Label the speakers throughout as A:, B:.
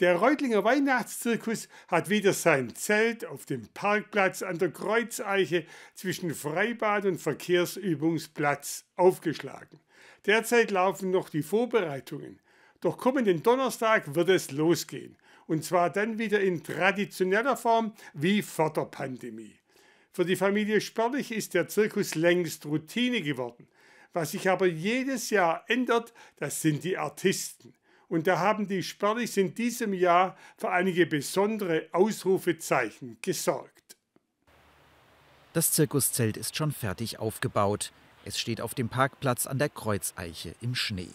A: Der Reutlinger Weihnachtszirkus hat wieder sein Zelt auf dem Parkplatz an der Kreuzeiche zwischen Freibad und Verkehrsübungsplatz aufgeschlagen. Derzeit laufen noch die Vorbereitungen. Doch kommenden Donnerstag wird es losgehen. Und zwar dann wieder in traditioneller Form wie vor der Pandemie. Für die Familie Sperlich ist der Zirkus längst Routine geworden. Was sich aber jedes Jahr ändert, das sind die Artisten. Und da haben die Sperlichs in diesem Jahr für einige besondere Ausrufezeichen gesorgt.
B: Das Zirkuszelt ist schon fertig aufgebaut. Es steht auf dem Parkplatz an der Kreuzeiche im Schnee.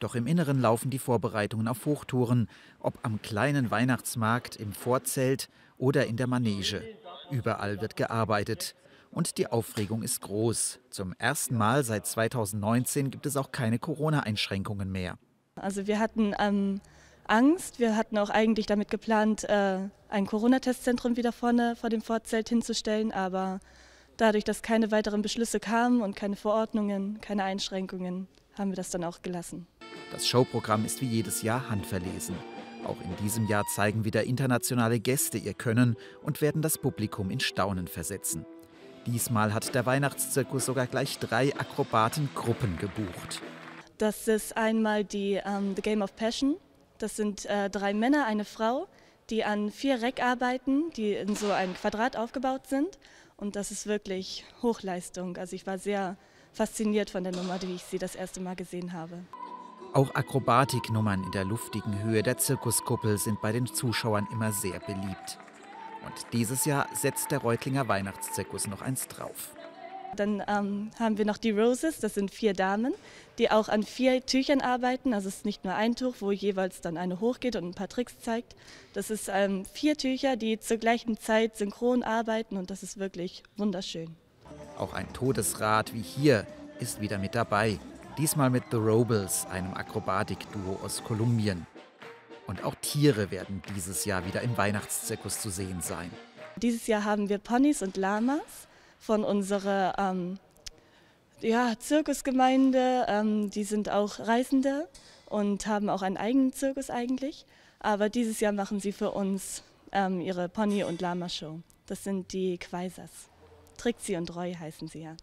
B: Doch im Inneren laufen die Vorbereitungen auf Hochtouren, ob am kleinen Weihnachtsmarkt, im Vorzelt oder in der Manege. Überall wird gearbeitet. Und die Aufregung ist groß. Zum ersten Mal seit 2019 gibt es auch keine Corona-Einschränkungen mehr.
C: Also wir hatten ähm, Angst. Wir hatten auch eigentlich damit geplant, äh, ein Corona-Testzentrum wieder vorne vor dem Vorzelt hinzustellen. Aber dadurch, dass keine weiteren Beschlüsse kamen und keine Verordnungen, keine Einschränkungen, haben wir das dann auch gelassen.
B: Das Showprogramm ist wie jedes Jahr handverlesen. Auch in diesem Jahr zeigen wieder internationale Gäste ihr Können und werden das Publikum in Staunen versetzen. Diesmal hat der Weihnachtszirkus sogar gleich drei Akrobatengruppen gebucht.
C: Das ist einmal die ähm, The Game of Passion. Das sind äh, drei Männer, eine Frau, die an vier Reck arbeiten, die in so einem Quadrat aufgebaut sind. Und das ist wirklich Hochleistung. Also ich war sehr fasziniert von der Nummer, wie ich sie das erste Mal gesehen habe.
B: Auch Akrobatiknummern in der luftigen Höhe der Zirkuskuppel sind bei den Zuschauern immer sehr beliebt. Und dieses Jahr setzt der Reutlinger Weihnachtszirkus noch eins drauf.
C: Dann ähm, haben wir noch die Roses, das sind vier Damen, die auch an vier Tüchern arbeiten. Also es ist nicht nur ein Tuch, wo jeweils dann eine hochgeht und ein paar Tricks zeigt. Das ist ähm, vier Tücher, die zur gleichen Zeit synchron arbeiten und das ist wirklich wunderschön.
B: Auch ein Todesrad wie hier ist wieder mit dabei. Diesmal mit The Robles, einem Akrobatikduo aus Kolumbien. Und auch Tiere werden dieses Jahr wieder im Weihnachtszirkus zu sehen sein.
C: Dieses Jahr haben wir Ponys und Lamas von unserer ähm, ja, Zirkusgemeinde. Ähm, die sind auch Reisende und haben auch einen eigenen Zirkus eigentlich. Aber dieses Jahr machen sie für uns ähm, ihre Pony- und Lama-Show. Das sind die Quaisers. Trixie und Roy heißen sie ja.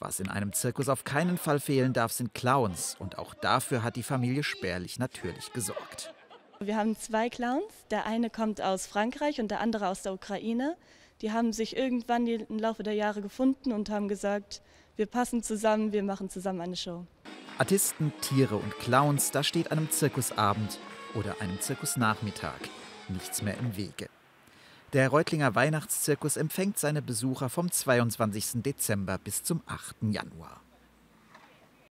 B: Was in einem Zirkus auf keinen Fall fehlen darf, sind Clowns. Und auch dafür hat die Familie Spärlich natürlich gesorgt.
C: Wir haben zwei Clowns. Der eine kommt aus Frankreich und der andere aus der Ukraine die haben sich irgendwann im Laufe der Jahre gefunden und haben gesagt, wir passen zusammen, wir machen zusammen eine Show.
B: Artisten, Tiere und Clowns, da steht einem Zirkusabend oder einem Zirkusnachmittag nichts mehr im Wege. Der Reutlinger Weihnachtszirkus empfängt seine Besucher vom 22. Dezember bis zum 8. Januar.